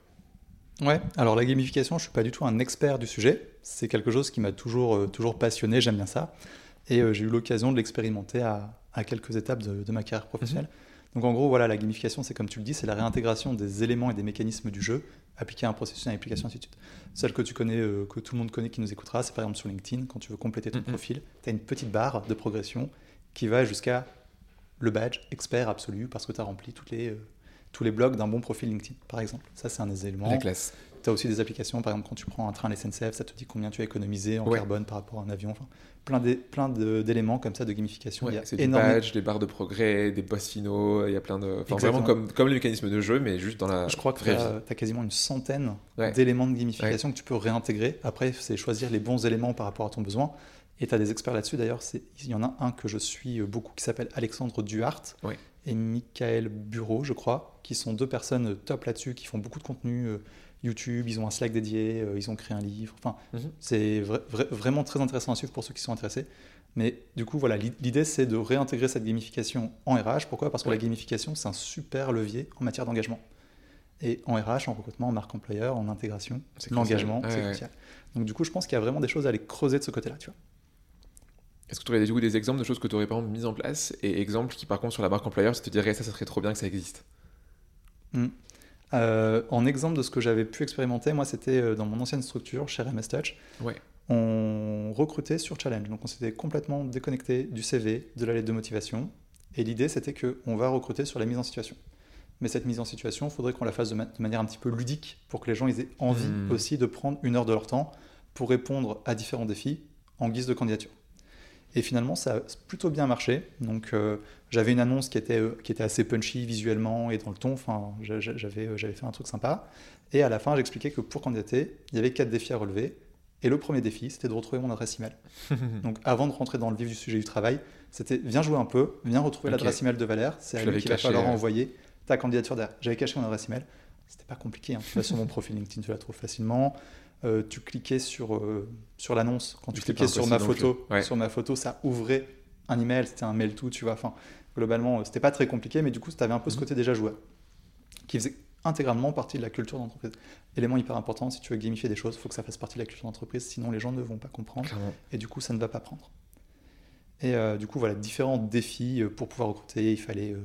Ouais, alors la gamification, je suis pas du tout un expert du sujet. C'est quelque chose qui m'a toujours, toujours passionné, j'aime bien ça. Et j'ai eu l'occasion de l'expérimenter à, à quelques étapes de, ma carrière professionnelle. Mhm. Donc en gros, voilà, la gamification, c'est comme tu le dis, c'est la réintégration des éléments et des mécanismes du jeu appliqués à un processus, à une application, ainsi de suite. Celle que tu connais, euh, que tout le monde connaît, qui nous écoutera, c'est par exemple sur LinkedIn, quand tu veux compléter ton mhm. profil, tu as une petite barre de progression qui va jusqu'à le badge expert absolu parce que tu as rempli toutes les, euh, tous les blocs d'un bon profil LinkedIn, par exemple. Ça, c'est un des éléments. La classe. Tu as aussi des applications, par exemple, quand tu prends un train à la SNCF, ça te dit combien tu as économisé en carbone par rapport à un avion. Enfin, plein d'éléments comme ça de gamification. il y a des badges, des barres de progrès, des boss finaux, il y a plein de. Enfin, vraiment comme, comme les mécanismes de jeu, mais juste dans la. Je crois que tu as, quasiment une centaine d'éléments de gamification que tu peux réintégrer. Après, c'est choisir les bons éléments par rapport à ton besoin. Et tu as des experts là-dessus. D'ailleurs, il y en a un que je suis beaucoup qui s'appelle Alexandre Duhart et Michael Bureau, je crois, qui sont deux personnes top là-dessus, qui font beaucoup de contenu euh, YouTube, ils ont un Slack dédié, euh, ils ont créé un livre. Enfin, mhm. c'est vraiment très intéressant à suivre pour ceux qui sont intéressés. Mais du coup, voilà, l'idée c'est de réintégrer cette gamification en RH. Pourquoi? Parce que la gamification, c'est un super levier en matière d'engagement. Et en RH, en recrutement, en marque employeur, en intégration, l'engagement, c'est crucial. Donc du coup, je pense qu'il y a vraiment des choses à aller creuser de ce côté-là, tu vois. Est-ce que tu aurais des, des exemples de choses que tu aurais par exemple mises en place et exemples qui par contre sur la marque employeur, tu te dirais ça, ça serait trop bien que ça existe? Hmm. Euh, en exemple de ce que j'avais pu expérimenter, moi, c'était euh, dans mon ancienne structure, chez MS Touch. On recrutait sur Challenge. Donc, on s'était complètement déconnecté du CV, de la lettre de motivation. Et l'idée, c'était qu'on va recruter sur la mise en situation. Mais cette mise en situation, il faudrait qu'on la fasse de, manière un petit peu ludique pour que les gens aient envie hmm. aussi de prendre une heure de leur temps pour répondre à différents défis en guise de candidature. Et finalement, ça a plutôt bien marché. Donc, euh, j'avais une annonce qui était, euh, qui était assez punchy visuellement et dans le ton. Enfin, j'avais, euh, j'avais fait un truc sympa. Et à la fin, j'expliquais que pour candidater, il y avait quatre défis à relever. Et le premier défi, c'était de retrouver mon adresse email. Donc, avant de rentrer dans le vif du sujet du travail, c'était viens jouer un peu, viens retrouver l'adresse email de Valère. C'est à lui qu'il va falloir envoyer ta candidature derrière. J'avais caché mon adresse email. C'était pas compliqué. Hein. Tu vas sur mon profil LinkedIn, tu la trouves facilement. Euh, tu cliquais sur, sur l'annonce. Quand tu cliquais sur ma photo, sur ma photo, ça ouvrait un email, c'était un mail tout, tu vois. Enfin, globalement, euh, c'était pas très compliqué, mais du coup, tu avais un peu ce mhm. côté déjà joueur, qui faisait intégralement partie de la culture d'entreprise. Élément hyper important, si tu veux gamifier des choses, il faut que ça fasse partie de la culture d'entreprise, sinon les gens ne vont pas comprendre, et du coup, ça ne va pas prendre. Et du coup, voilà, différents défis pour pouvoir recruter. Il fallait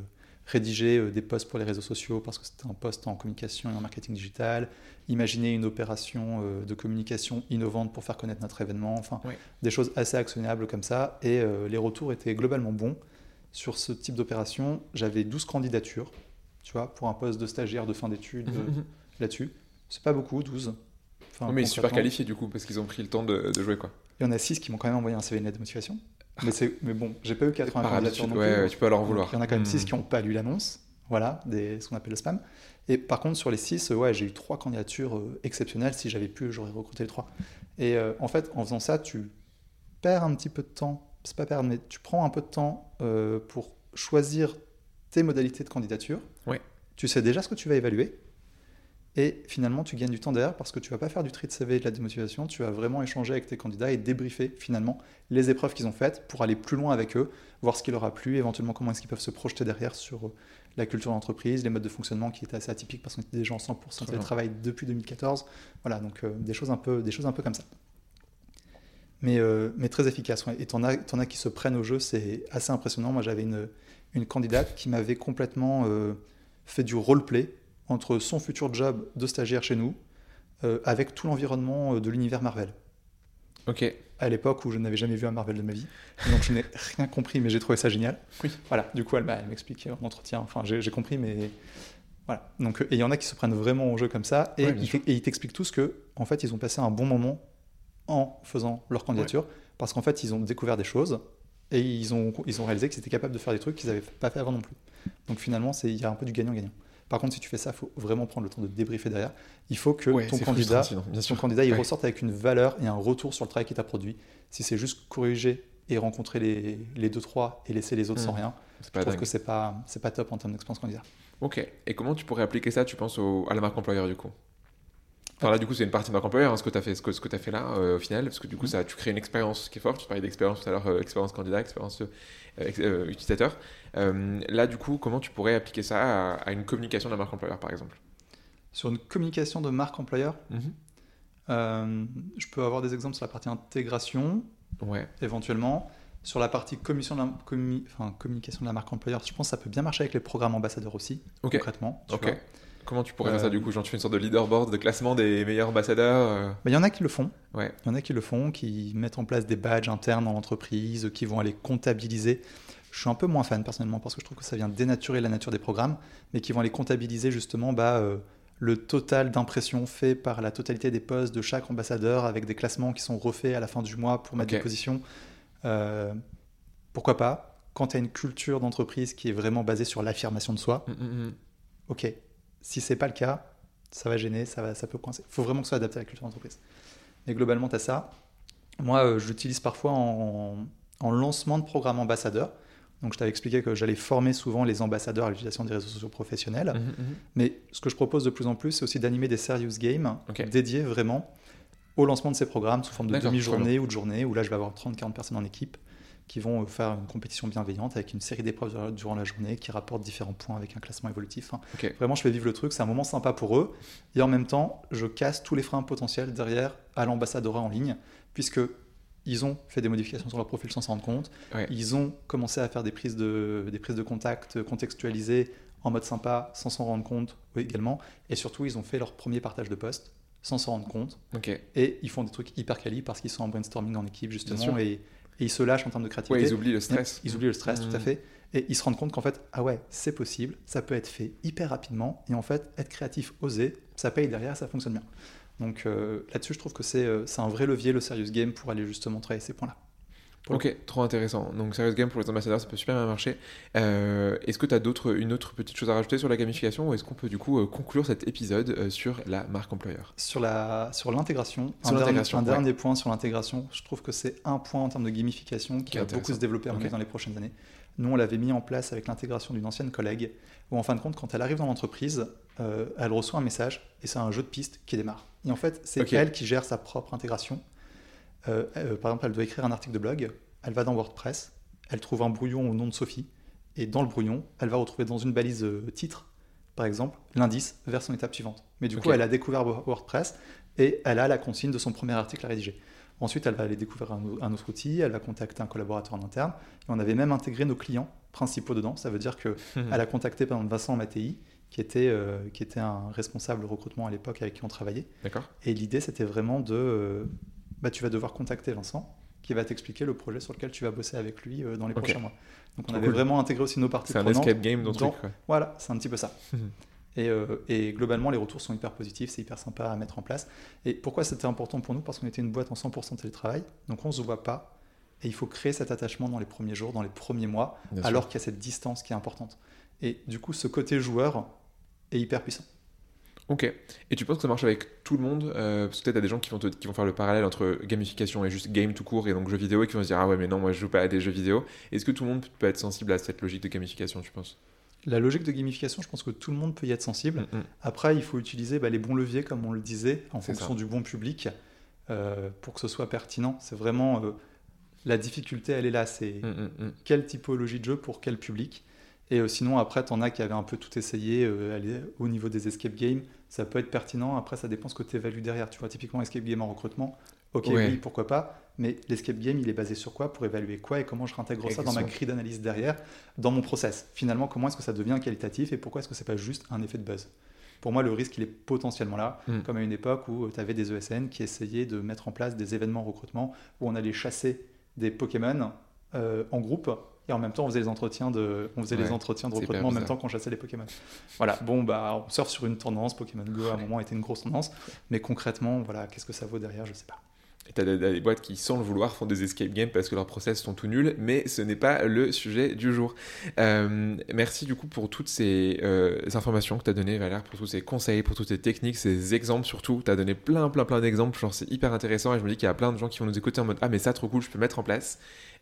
rédiger euh, des posts pour les réseaux sociaux parce que c'était un post en communication et en marketing digital, imaginer une opération euh, de communication innovante pour faire connaître notre événement, enfin des choses assez actionnables comme ça. Et euh, les retours étaient globalement bons. Sur ce type d'opération, j'avais 12 candidatures, tu vois, pour un poste de stagiaire de fin d'études mhm. là-dessus. C'est pas beaucoup, 12. Enfin, mais super qualifié du coup, parce qu'ils ont pris le temps de, jouer quoi. Il y en a 6 qui m'ont quand même envoyé un CV de motivation. Mais, mais bon, j'ai pas eu 80 candidatures non ouais, tu peux alors vouloir. Il y en a quand même 6 hmm. qui n'ont pas lu l'annonce, voilà, des, ce qu'on appelle le spam. Et par contre, sur les 6, ouais, j'ai eu 3 candidatures euh, exceptionnelles. Si j'avais pu, j'aurais recruté les 3. Et euh, en fait, en faisant ça, tu perds un petit peu de temps c'est pas perdre, mais tu prends un peu de temps euh, pour choisir tes modalités de candidature. Ouais. Tu sais déjà ce que tu vas évaluer. Et finalement, tu gagnes du temps derrière parce que tu vas pas faire du tri de CV et de la démotivation, tu vas vraiment échanger avec tes candidats et débriefer finalement les épreuves qu'ils ont faites pour aller plus loin avec eux, voir ce qui leur a plu, éventuellement comment est-ce qu'ils peuvent se projeter derrière sur euh, la culture d'entreprise, les modes de fonctionnement qui étaient assez atypiques parce qu'on était déjà en 100% télétravail depuis 2014. Voilà, donc euh, des, choses un peu, des choses un peu comme ça. Mais, euh, mais très efficace. Ouais. Et t'en as, en as qui se prennent au jeu, c'est assez impressionnant. Moi, j'avais une, une candidate qui m'avait complètement fait du roleplay entre son futur job de stagiaire chez nous euh, avec tout l'environnement euh, de l'univers Marvel. Ok. À l'époque où je n'avais jamais vu un Marvel de ma vie, donc je n'ai rien compris, mais j'ai trouvé ça génial. Oui. Voilà. Du coup, elle, elle m'explique en entretien. Enfin, j'ai compris, mais voilà. Donc, et il y en a qui se prennent vraiment au jeu comme ça, et, ils, t'expliquent tous que, en fait, ils ont passé un bon moment en faisant leur candidature, parce qu'en fait, ils ont découvert des choses et ils ont, ils ont réalisé qu'ils étaient capables de faire des trucs qu'ils n'avaient pas fait avant non plus. Donc finalement, il y a un peu du gagnant-gagnant. Par contre, si tu fais ça, il faut vraiment prendre le temps de débriefer derrière. Il faut que ton candidat, ton candidat il ressorte avec une valeur et un retour sur le travail qu'il t'a produit. Si c'est juste corriger et rencontrer les, les deux, trois et laisser les autres sans hmm. rien, je trouve que c'est pas, pas top en termes d'expérience candidat. Ok. Et comment tu pourrais appliquer ça, tu penses, à la marque employeur du coup? Enfin là, du coup, c'est une partie de marque employeur, hein, ce que tu as fait, ce que, ce que as fait là, euh, au final, parce que du coup, hmm. ça, tu crées une expérience qui est forte. Tu parlais d'expérience tout à l'heure, euh, expérience candidat, expérience euh, utilisateur. Là, du coup, comment tu pourrais appliquer ça à, une communication de la marque employeur, par exemple? Sur une communication de marque employeur, mhm. euh, je peux avoir des exemples sur la partie intégration, ouais. éventuellement. Sur la partie communication de, la, communication de la marque employeur, je pense que ça peut bien marcher avec les programmes ambassadeurs aussi, concrètement. Comment tu pourrais faire ça du coup Genre tu fais une sorte de leaderboard de classement des meilleurs ambassadeurs bah, Il y en a qui le font. Ouais. Il y en a qui le font, qui mettent en place des badges internes dans l'entreprise, qui vont aller comptabiliser je suis un peu moins fan personnellement parce que je trouve que ça vient dénaturer la nature des programmes, mais qui vont aller comptabiliser justement bah, euh, le total d'impressions fait par la totalité des postes de chaque ambassadeur avec des classements qui sont refaits à la fin du mois pour mettre des positions. Euh, pourquoi pas? Quand tu as une culture d'entreprise qui est vraiment basée sur l'affirmation de soi, mm, mm, mm. ok. Si c'est pas le cas, ça va gêner, ça, va, ça peut coincer. Il faut vraiment que ce soit adapté à la culture d'entreprise. Mais globalement, tu as ça. Moi, euh, je l'utilise parfois en, en lancement de programme ambassadeur. Donc, je t'avais expliqué que j'allais former souvent les ambassadeurs à l'utilisation des réseaux sociaux professionnels. Mhm, mhm. Mais ce que je propose de plus en plus, c'est aussi d'animer des serious games dédiés vraiment au lancement de ces programmes sous forme de demi-journée ou de journée, où là, je vais avoir 30-40 personnes en équipe qui vont faire une compétition bienveillante avec une série d'épreuves durant la journée qui rapportent différents points avec un classement évolutif. Vraiment, je fais vivre le truc, c'est un moment sympa pour eux. Et en même temps, je casse tous les freins potentiels derrière à l'ambassadeur en ligne, puisque ils ont fait des modifications sur leur profil sans s'en rendre compte. Ils ont commencé à faire des prises, de, des prises de contact contextualisées en mode sympa sans s'en rendre compte également. Et surtout, ils ont fait leur premier partage de poste sans s'en rendre compte. Et ils font des trucs hyper quali parce qu'ils sont en brainstorming en équipe justement et, ils se lâchent en termes de créativité. ils oublient le stress. Ils, oublient le stress, tout à mmh. fait. Et ils se rendent compte qu'en fait, ah ouais, c'est possible, ça peut être fait hyper rapidement. Et en fait, être créatif, oser, ça paye derrière, ça fonctionne bien. Donc euh, là-dessus, je trouve que euh, c'est un vrai levier, le serious game, pour aller justement travailler ces points-là. Ok, trop intéressant. Donc serious game pour les ambassadeurs, ça peut super bien marcher. Euh, est-ce que tu as une autre petite chose à rajouter sur la gamification ou est-ce qu'on peut du coup conclure cet épisode sur la marque employeur? Sur l'intégration, sur un, dernier, un dernier point sur l'intégration, je trouve que c'est un point en termes de gamification qui va beaucoup se développer dans les prochaines années. Nous, on l'avait mis en place avec l'intégration d'une ancienne collègue, où en fin de compte, quand elle arrive dans l'entreprise, euh, elle reçoit un message et c'est un jeu de piste qui démarre. Et en fait, c'est elle qui gère sa propre intégration. Euh, euh, par exemple, elle doit écrire un article de blog, elle va dans WordPress, elle trouve un brouillon au nom de Sophie, et dans le brouillon, elle va retrouver dans une balise titre, par exemple, l'indice vers son étape suivante. Mais du coup, elle a découvert WordPress et elle a la consigne de son premier article à rédiger. Ensuite, elle va aller découvrir un, autre outil, elle va contacter un collaborateur en interne. Et on avait même intégré nos clients principaux dedans. Ça veut dire qu'elle a contacté par exemple Vincent Mattei, qui était, euh, qui était un responsable recrutement à l'époque avec qui on travaillait. Et l'idée, c'était vraiment de... Bah, tu vas devoir contacter Vincent, qui va t'expliquer le projet sur lequel tu vas bosser avec lui euh, dans les prochains mois. Donc on avait vraiment intégré aussi nos parties C'est un escape game dans, truc. Voilà, c'est un petit peu ça. Euh, et, globalement, les retours sont hyper positifs, c'est hyper sympa à mettre en place. Et pourquoi c'était important pour nous? Parce qu'on était une boîte en 100% télétravail, donc on ne se voit pas. Et il faut créer cet attachement dans les premiers jours, dans les premiers mois, alors qu'il y a cette distance qui est importante. Et du coup, ce côté joueur est hyper puissant. Ok. Et tu penses que ça marche avec tout le monde euh, Parce que peut-être y a des gens qui vont, te- qui vont faire le parallèle entre gamification et juste game tout court et donc jeux vidéo et qui vont se dire ah ouais mais non moi je joue pas à des jeux vidéo. Est-ce que tout le monde peut être sensible à cette logique de gamification tu penses? La logique de gamification, je pense que tout le monde peut y être sensible. Mm, mm. Après, il faut utiliser bah, les bons leviers, comme on le disait, en fonction ça. du bon public, euh, pour que ce soit pertinent. C'est vraiment euh, la difficulté, elle est là. C'est Mm, mm, quelle typologie de jeu pour quel public. Et euh, sinon, après, t'en as qui avaient un peu tout essayé euh, aller au niveau des escape games. Ça peut être pertinent. Après, ça dépend ce que tu évalues derrière. Tu vois, typiquement, escape game en recrutement. Ok, Ouais. oui, pourquoi pas. Mais l'escape game, il est basé sur quoi? Pour évaluer quoi et comment je réintègre ça dans ma grille d'analyse derrière, dans mon process. Finalement, comment est-ce que ça devient qualitatif et pourquoi est-ce que c'est pas juste un effet de buzz? Pour moi, le risque, il est potentiellement là, Mm. comme à une époque où tu avais des ESN qui essayaient de mettre en place des événements recrutement où on allait chasser des Pokémon euh, en groupe et en même temps on faisait les entretiens de, on faisait les entretiens de recrutement en même temps qu'on chassait les Pokémon. Voilà, bon bah on surfe sur une tendance, Pokémon Go à un moment était une grosse tendance, mais concrètement voilà qu'est-ce que ça vaut derrière, je sais pas. Et t'as des, des boîtes qui, sans le vouloir, font des escape games parce que leurs process sont tout nuls, mais ce n'est pas le sujet du jour. Euh, merci du coup pour toutes ces euh, informations que tu as données, Valère, pour tous ces conseils, pour toutes ces techniques, ces exemples surtout. Tu as donné plein, plein, plein d'exemples. Genre, c'est hyper intéressant et je me dis qu'il y a plein de gens qui vont nous écouter en mode Ah, mais ça, trop cool, je peux mettre en place.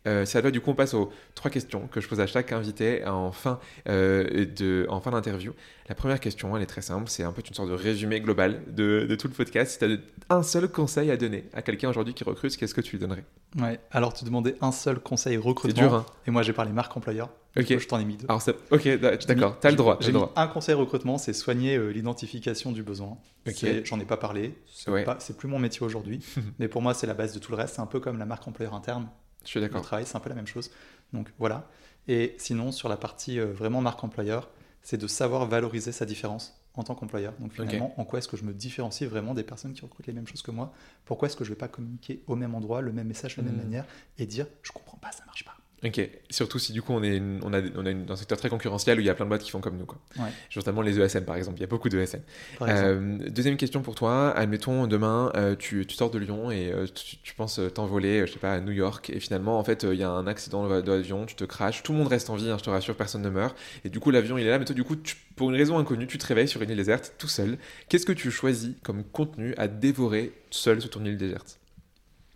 Euh, c'est à toi, du coup, on passe aux trois questions que je pose à chaque invité en fin, euh, de, en fin d'interview. La première question, elle est très simple, c'est un peu une sorte de résumé global de, de tout le podcast. Si tu as un seul conseil à donner à quelqu'un aujourd'hui qui recrute, qu'est-ce que tu lui donnerais? Ouais, alors tu demandais un seul conseil C'est recrutement dur, hein et moi j'ai parlé marque employeur, Ok. je t'en ai mis deux. Alors, ça- ok, d'accord, t'as le droit. J'ai le droit. un conseil recrutement, c'est soigner euh, l'identification du besoin. Ok. C'est- J'en ai pas parlé, c'est Ouais. c'est plus mon métier aujourd'hui, mais pour moi c'est la base de tout le reste. C'est un peu comme la marque employeur interne. Je suis Le d'accord. travail, c'est un peu la même chose. Donc voilà. Et sinon, sur la partie euh, vraiment marque employeur, c'est de savoir valoriser sa différence en tant qu'employeur. Donc finalement, en quoi est-ce que je me différencie vraiment des personnes qui recrutent les mêmes choses que moi? Pourquoi est-ce que je ne vais pas communiquer au même endroit, le même message, de la même Mm. manière et dire je comprends pas, ça marche pas Ok, surtout si du coup on est, une- on a, on a une- un secteur très concurrentiel où il y a plein de boîtes qui font comme nous. Quoi. Ouais. Notamment les ESN par exemple, il y a beaucoup de ESN. Par exemple. Euh, deuxième question pour toi, admettons demain euh, tu, tu sors de Lyon et euh, tu, tu penses euh, t'envoler, je sais pas, à New York et finalement en fait il y a un accident de l'avion, tu te craches, tout le monde reste en vie, hein, je te rassure, personne ne meurt et du coup l'avion il est là, mais toi du coup tu- pour une raison inconnue tu te réveilles sur une île déserte tout seul. Qu'est-ce que tu choisis comme contenu à dévorer seul sur ton île déserte?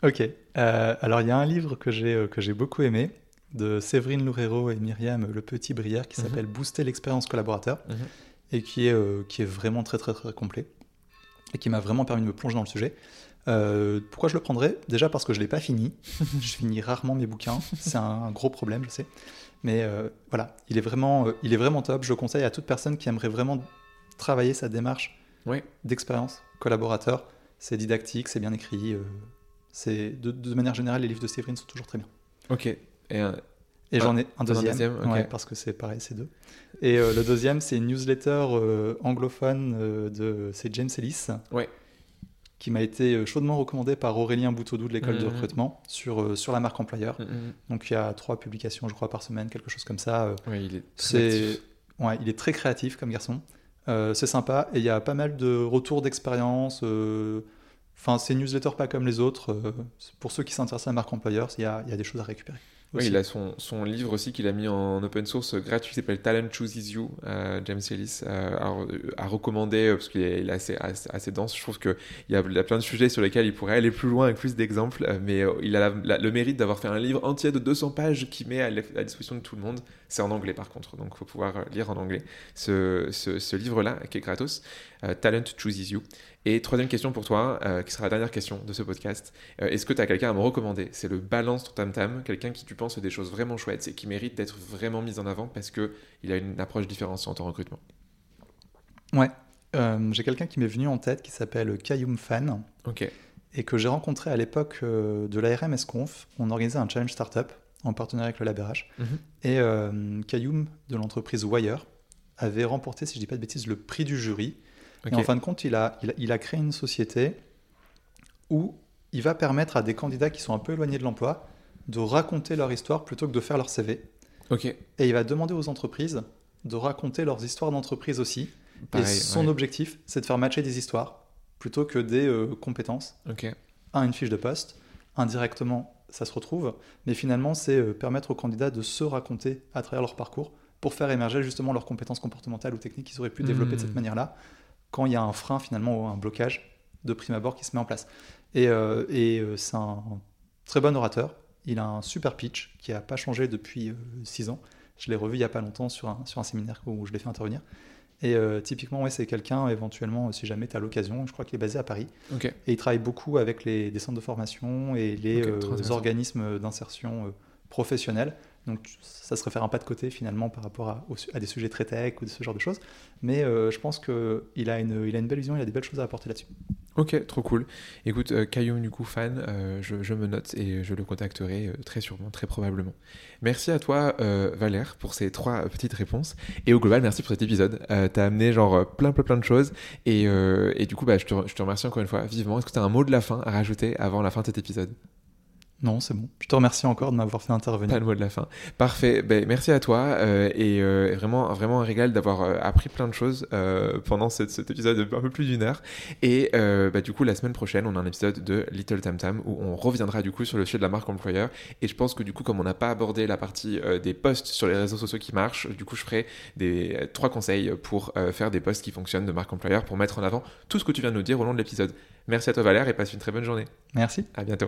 Ok. Alors, il y a un livre que j'ai que j'ai beaucoup aimé de Séverine Loureiro et Myriam Le Petit Brière qui Mhm. s'appelle Booster l'expérience collaborateur Mhm. et qui est, euh, qui est vraiment très, très, très complet et qui m'a vraiment permis de me plonger dans le sujet. Euh, pourquoi je le prendrais? Déjà parce que je ne l'ai pas fini. je finis rarement mes bouquins. C'est un, un gros problème, je sais. Mais euh, voilà, il est, vraiment, il est vraiment top. Je le conseille à toute personne qui aimerait vraiment travailler sa démarche d'expérience collaborateur. C'est didactique, c'est bien écrit. c'est de, de manière générale, les livres de Séverine sont toujours très bien. Ok. Et Et j'en ai un deuxième, ouais, parce que c'est pareil, c'est deux. Et euh, le deuxième, c'est une newsletter euh, anglophone euh, de c'est James Ellis, Ouais. qui m'a été chaudement recommandé par Aurélien Boutodou de l'école de Mhm. recrutement sur, sur la marque employeur. mm, mm, Donc il y a trois publications, je crois, par semaine, quelque chose comme ça. ouais, il est très c'est ouais, il est très créatif comme garçon. Euh, c'est sympa et il y a pas mal de retours d'expérience. euh, Enfin, c'est une newsletter pas comme les autres. euh, pour ceux qui s'intéressent à la marque employeur, il y y a des choses à récupérer. Oui, il a son, son livre aussi qu'il a mis en open source euh, gratuit s'appelle Talent Chooses You, euh, James Ellis, euh, recommander euh, parce qu'il est, assez, assez, assez dense. Je trouve qu'il y, a- y a plein de sujets sur lesquels il pourrait aller plus loin avec plus d'exemples, mais il a la- la- le mérite d'avoir fait un livre entier de 200 pages qui met à, la- disposition de tout le monde. C'est en anglais par contre, donc il faut pouvoir lire en anglais ce, ce, ce livre-là qui est gratos, Talent Chooses You. Et troisième question pour toi, euh, qui sera la dernière question de ce podcast. Euh, Est-ce que tu as quelqu'un à me recommander? C'est le balance ton tam tam, quelqu'un qui tu penses fait des choses vraiment chouettes et qui mérite d'être vraiment mis en avant parce que il a une approche différenciante en recrutement. Ouais. Euh, j'ai quelqu'un qui m'est venu en tête qui s'appelle Kayum Fan Ok. et que j'ai rencontré à l'époque euh, de la RMS Conf. On organisait un challenge startup en partenariat avec le LabRH. Mhm. Et euh, Kayum de l'entreprise Wire avait remporté, si je dis pas de bêtises, le prix du jury. Et en fin de compte, il a, il, a, il a créé une société où il va permettre à des candidats qui sont un peu éloignés de l'emploi de raconter leur histoire plutôt que de faire leur CV. Et il va demander aux entreprises de raconter leurs histoires d'entreprise aussi. Pareil, et son ouais. objectif, c'est de faire matcher des histoires plutôt que des euh, compétences. Un, une fiche de poste. Indirectement, ça se retrouve. Mais finalement, c'est euh, permettre aux candidats de se raconter à travers leur parcours pour faire émerger justement leurs compétences comportementales ou techniques qu'ils auraient pu développer de cette manière-là. Quand il y a un frein finalement ou un blocage de prime abord qui se met en place. Et, euh, et euh, c'est un très bon orateur. Il a un super pitch qui n'a pas changé depuis 6 ans. Je l'ai revu il n'y a pas longtemps sur un, sur un séminaire où je l'ai fait intervenir. Et typiquement, ouais, c'est quelqu'un, éventuellement, si jamais tu as l'occasion, je crois qu'il est basé à Paris. Et il travaille beaucoup avec les, des centres de formation et les euh, organismes d'insertion euh, professionnelle. Donc ça serait faire un pas de côté finalement par rapport à, des sujets très tech ou de ce genre de choses. Mais euh, je pense qu'il a une, a une belle vision, il a des belles choses à apporter là-dessus. Ok, trop cool. Écoute, euh, coup fan, euh, je, me note et je le contacterai euh, très sûrement, très probablement. Merci à toi Valère pour ces trois petites réponses et au global merci pour cet épisode. T'as amené genre plein plein plein de choses et, et du coup bah, je, te, je te remercie encore une fois vivement. Est-ce que tu as un mot de la fin à rajouter avant la fin de cet épisode? Non, c'est bon. Je te remercie encore de m'avoir fait intervenir. Pas le mot de la fin. Parfait. Ben, merci à toi euh, et euh, vraiment, vraiment un régal d'avoir euh, appris plein de choses pendant cette- cet épisode de un peu plus d'une heure. Et bah, du coup, la semaine prochaine, on a un épisode de Little Tam Tam où on reviendra du coup sur le sujet de la marque employeur. Et je pense que du coup, comme on n'a pas abordé la partie des posts sur les réseaux sociaux qui marchent, du coup, je ferai des trois conseils pour faire des posts qui fonctionnent de marque employeur pour mettre en avant tout ce que tu viens de nous dire au long de l'épisode. Merci à toi Valère et passe une très bonne journée. Merci. À bientôt.